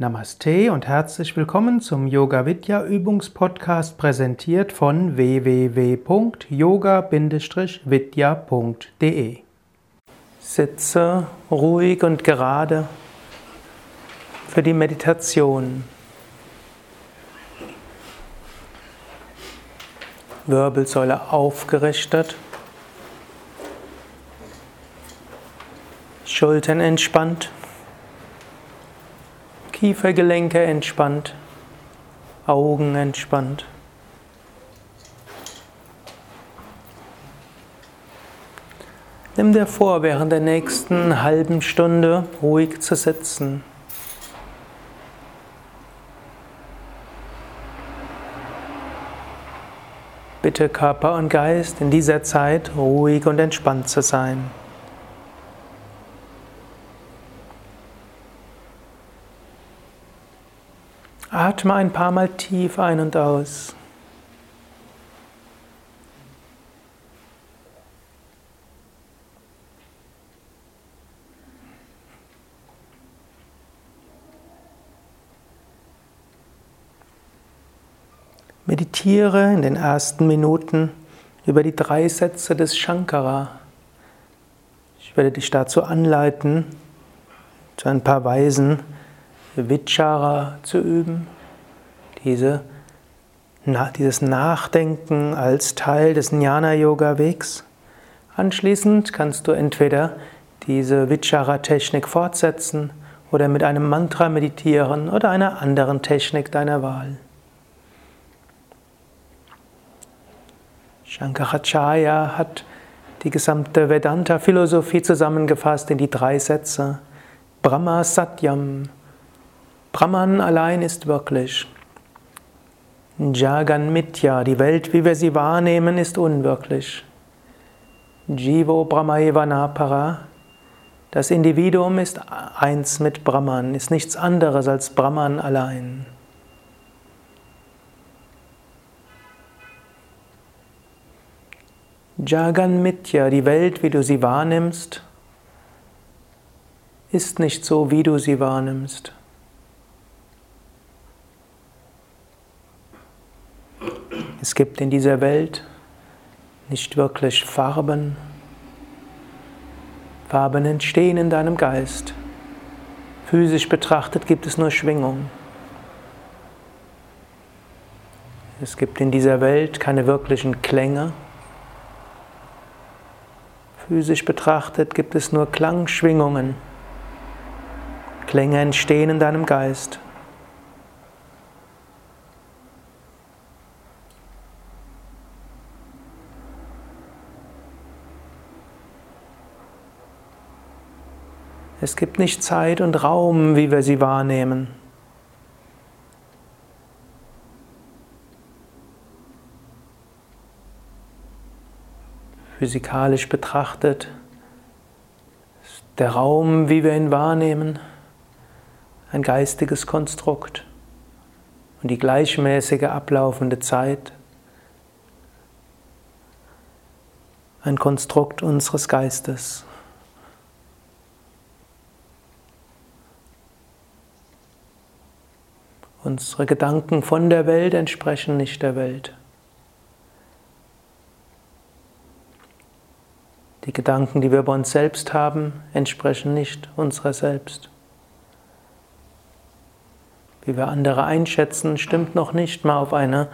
Namaste und herzlich willkommen zum Yoga Vidya Übungspodcast präsentiert von www.yoga-vidya.de. Sitze ruhig und gerade für die Meditation. Wirbelsäule aufgerichtet. Schultern entspannt. Kiefergelenke entspannt. Augen entspannt. Nimm dir vor, während der nächsten halben Stunde ruhig zu sitzen. Bitte Körper und Geist in dieser Zeit ruhig und entspannt zu sein. Atme ein paar Mal tief ein und aus. Meditiere in den ersten Minuten über die drei Sätze des Shankara. Ich werde dich dazu anleiten, zu ein paar Weisen Vichara zu üben, diese, na, dieses Nachdenken als Teil des Jnana-Yoga-Wegs. Anschließend kannst du entweder diese Vichara-Technik fortsetzen oder mit einem Mantra meditieren oder einer anderen Technik deiner Wahl. Shankaracharya hat die gesamte Vedanta-Philosophie zusammengefasst in die drei Sätze. Brahma Satyam. Brahman allein ist wirklich. Jagan Mitya, die Welt, wie wir sie wahrnehmen, ist unwirklich. Jivo Brahmaeva Napara, das Individuum ist eins mit Brahman, ist nichts anderes als Brahman allein. Jagan Mitya, die Welt, wie du sie wahrnimmst, ist nicht so, wie du sie wahrnimmst. Es gibt in dieser Welt nicht wirklich Farben. Farben entstehen in deinem Geist. Physisch betrachtet gibt es nur Schwingung. Es gibt in dieser Welt keine wirklichen Klänge. Physisch betrachtet gibt es nur Klangschwingungen. Klänge entstehen in deinem Geist. Es gibt nicht Zeit und Raum, wie wir sie wahrnehmen. Physikalisch betrachtet ist der Raum, wie wir ihn wahrnehmen, ein geistiges Konstrukt und die gleichmäßige ablaufende Zeit ein Konstrukt unseres Geistes. Unsere Gedanken von der Welt entsprechen nicht der Welt. Die Gedanken, die wir bei uns selbst haben, entsprechen nicht unserer selbst. Wie wir andere einschätzen, stimmt noch nicht mal auf eine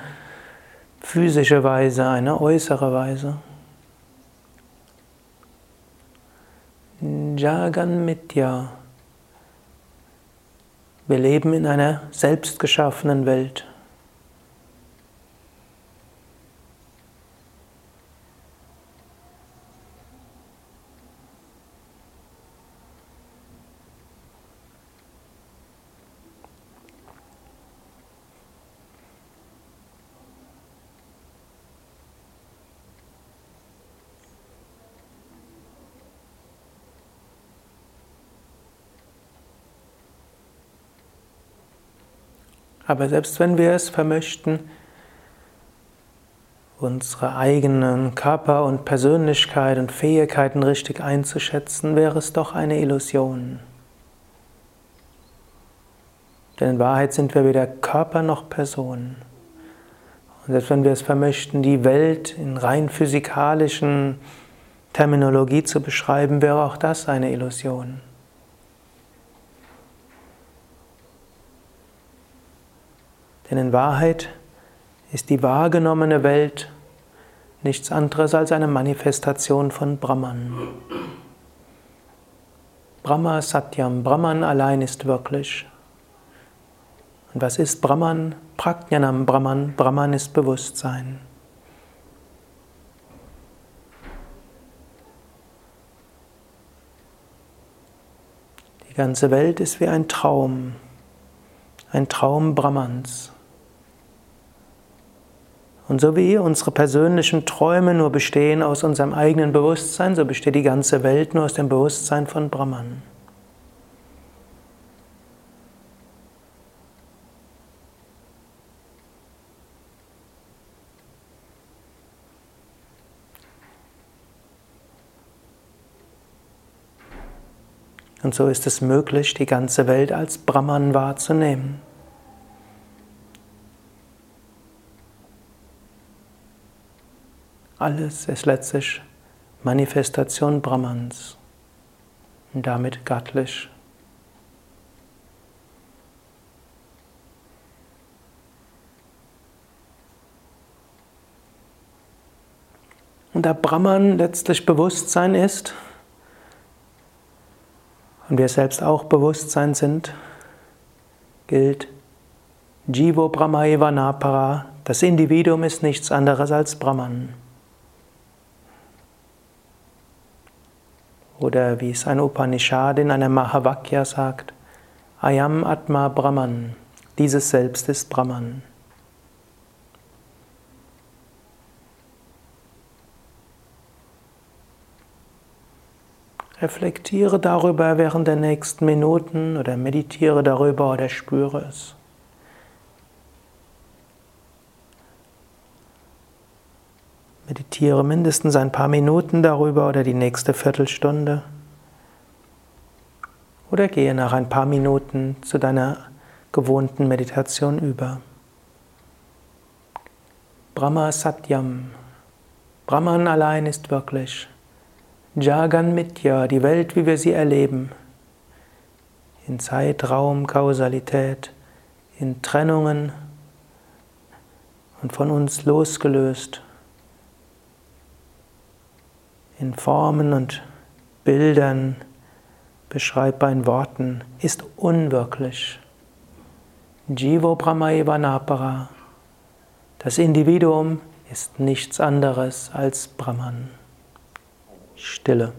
physische Weise, eine äußere Weise. Jagan Mitya. Wir leben in einer selbstgeschaffenen Welt. Aber selbst wenn wir es vermöchten, unsere eigenen Körper und Persönlichkeit und Fähigkeiten richtig einzuschätzen, wäre es doch eine Illusion. Denn in Wahrheit sind wir weder Körper noch Person. Und selbst wenn wir es vermöchten, die Welt in rein physikalischen Terminologie zu beschreiben, wäre auch das eine Illusion. Denn in Wahrheit ist die wahrgenommene Welt nichts anderes als eine Manifestation von Brahman. Brahma Satyam, Brahman allein ist wirklich. Und was ist Brahman? Prajnanam Brahman, Brahman ist Bewusstsein. Die ganze Welt ist wie ein Traum, ein Traum Brahmans. Und so wie unsere persönlichen Träume nur bestehen aus unserem eigenen Bewusstsein, so besteht die ganze Welt nur aus dem Bewusstsein von Brahman. Und so ist es möglich, die ganze Welt als Brahman wahrzunehmen. Alles ist letztlich Manifestation Brahmans und damit göttlich. Und da Brahman letztlich Bewusstsein ist und wir selbst auch Bewusstsein sind, gilt Jivo Brahmaeva Napara, das Individuum ist nichts anderes als Brahman. Oder wie es ein Upanishad in einer Mahavakya sagt, Ayam Atma Brahman, dieses Selbst ist Brahman. Reflektiere darüber während der nächsten Minuten oder meditiere darüber oder spüre es. Meditiere mindestens ein paar Minuten darüber oder die nächste Viertelstunde. Oder gehe nach ein paar Minuten zu deiner gewohnten Meditation über. Brahma Satyam. Brahman allein ist wirklich. Jagan Mitya, die Welt, wie wir sie erleben. In Zeit, Raum, Kausalität, in Trennungen und von uns losgelöst in Formen und Bildern, beschreibbar in Worten, ist unwirklich. Jivo Brahmaeva Napara. Das Individuum ist nichts anderes als Brahman. Stille.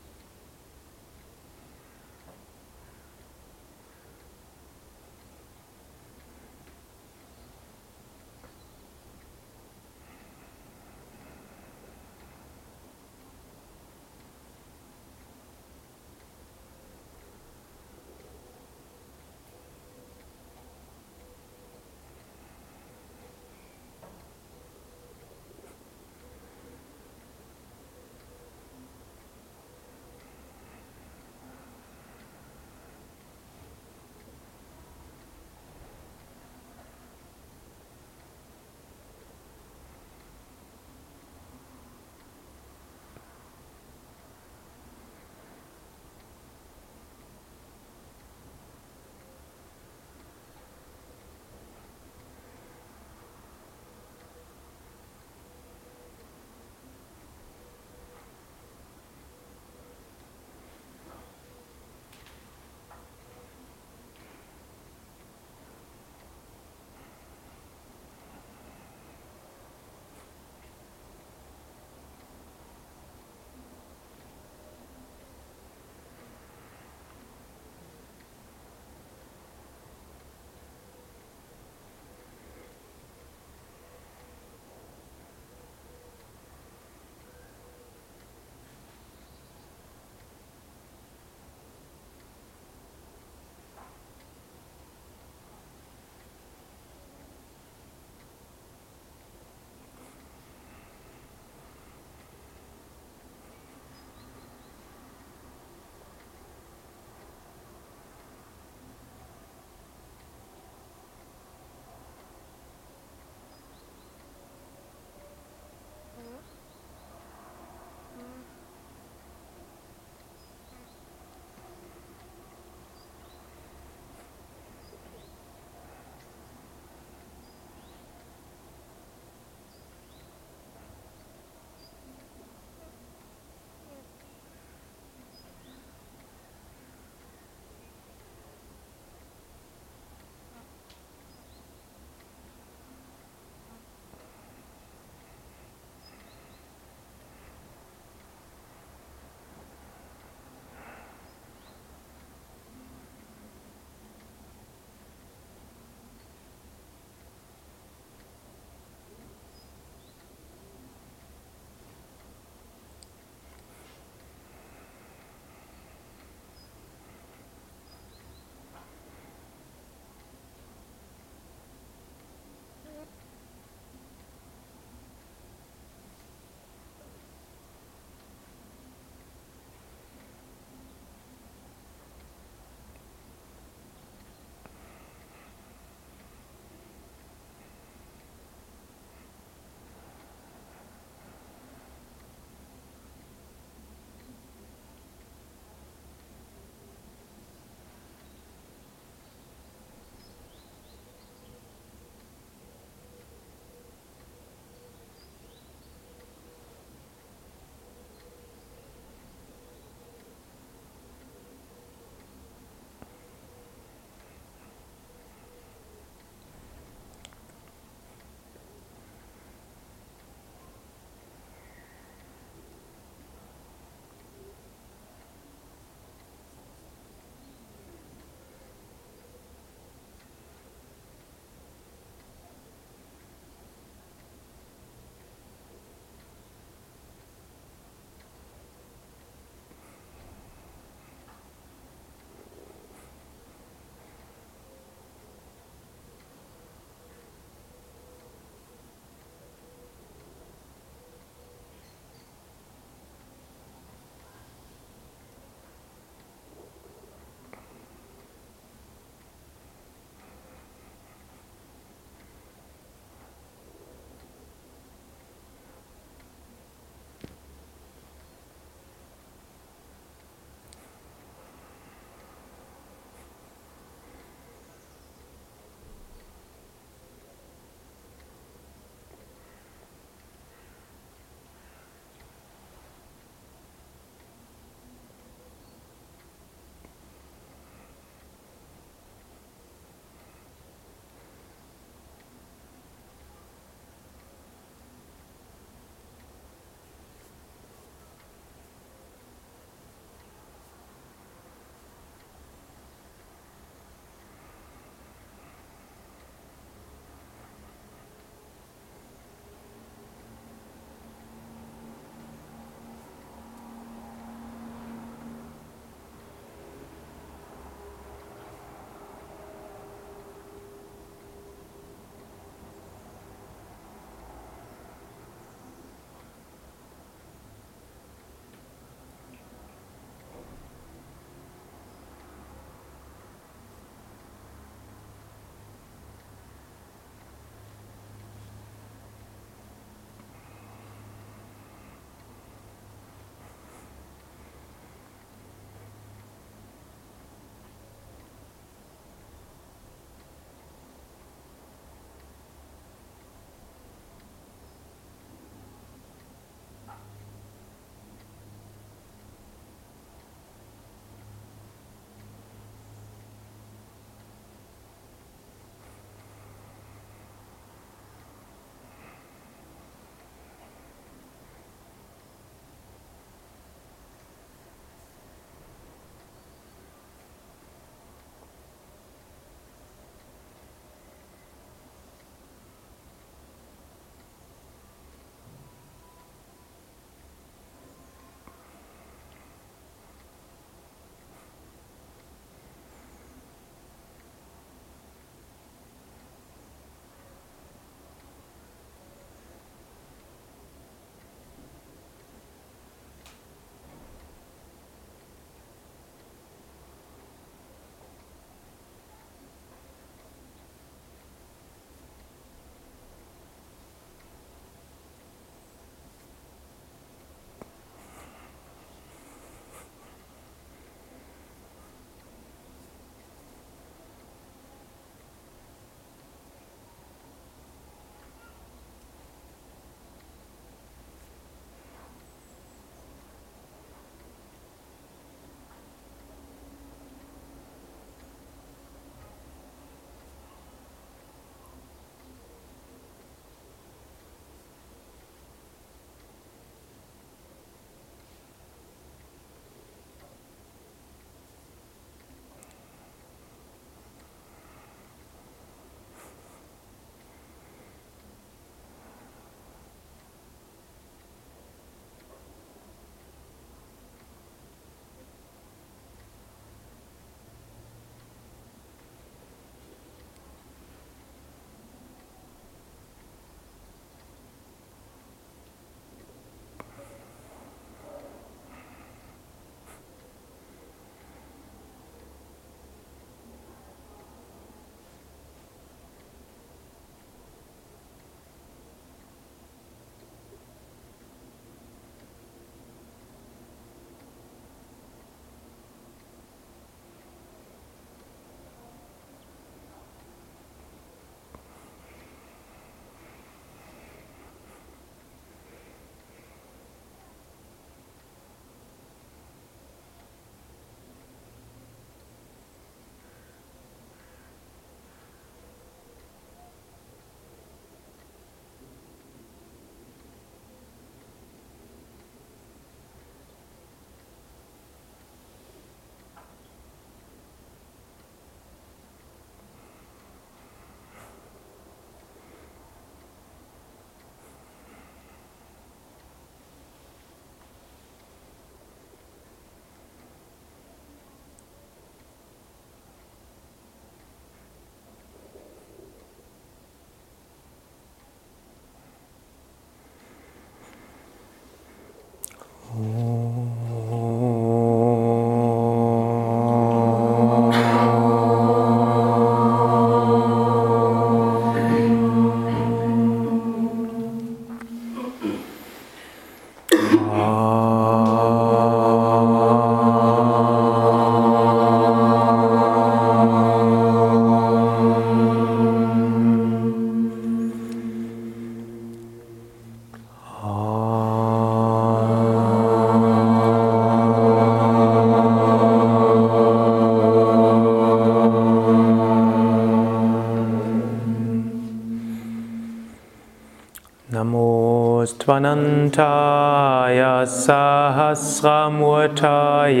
स्वनन्थाय सहस्रमवताय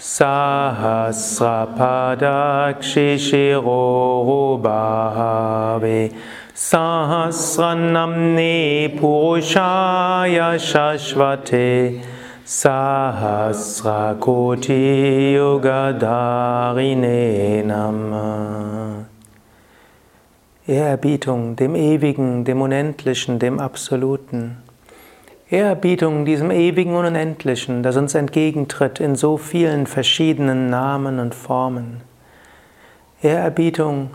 सहस्वपादाक्षिशि गोबहावे सहस्वनम्ने पूषाय शश्वते सहस्वकोटियुगधायिने नम्। Ehrerbietung dem Ewigen, dem Unendlichen, dem Absoluten. Ehrerbietung diesem Ewigen und Unendlichen, das uns entgegentritt in so vielen verschiedenen Namen und Formen. Ehrerbietung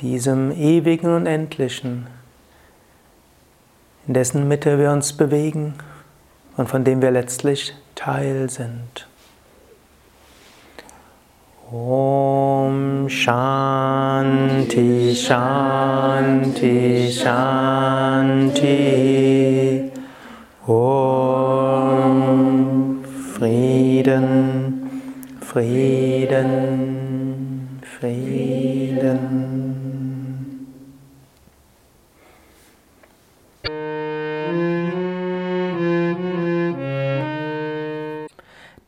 diesem Ewigen und Unendlichen, in dessen Mitte wir uns bewegen und von dem wir letztlich Teil sind. Om Shanti Shanti Shanti. Om Frieden Frieden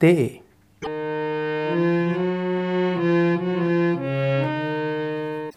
day.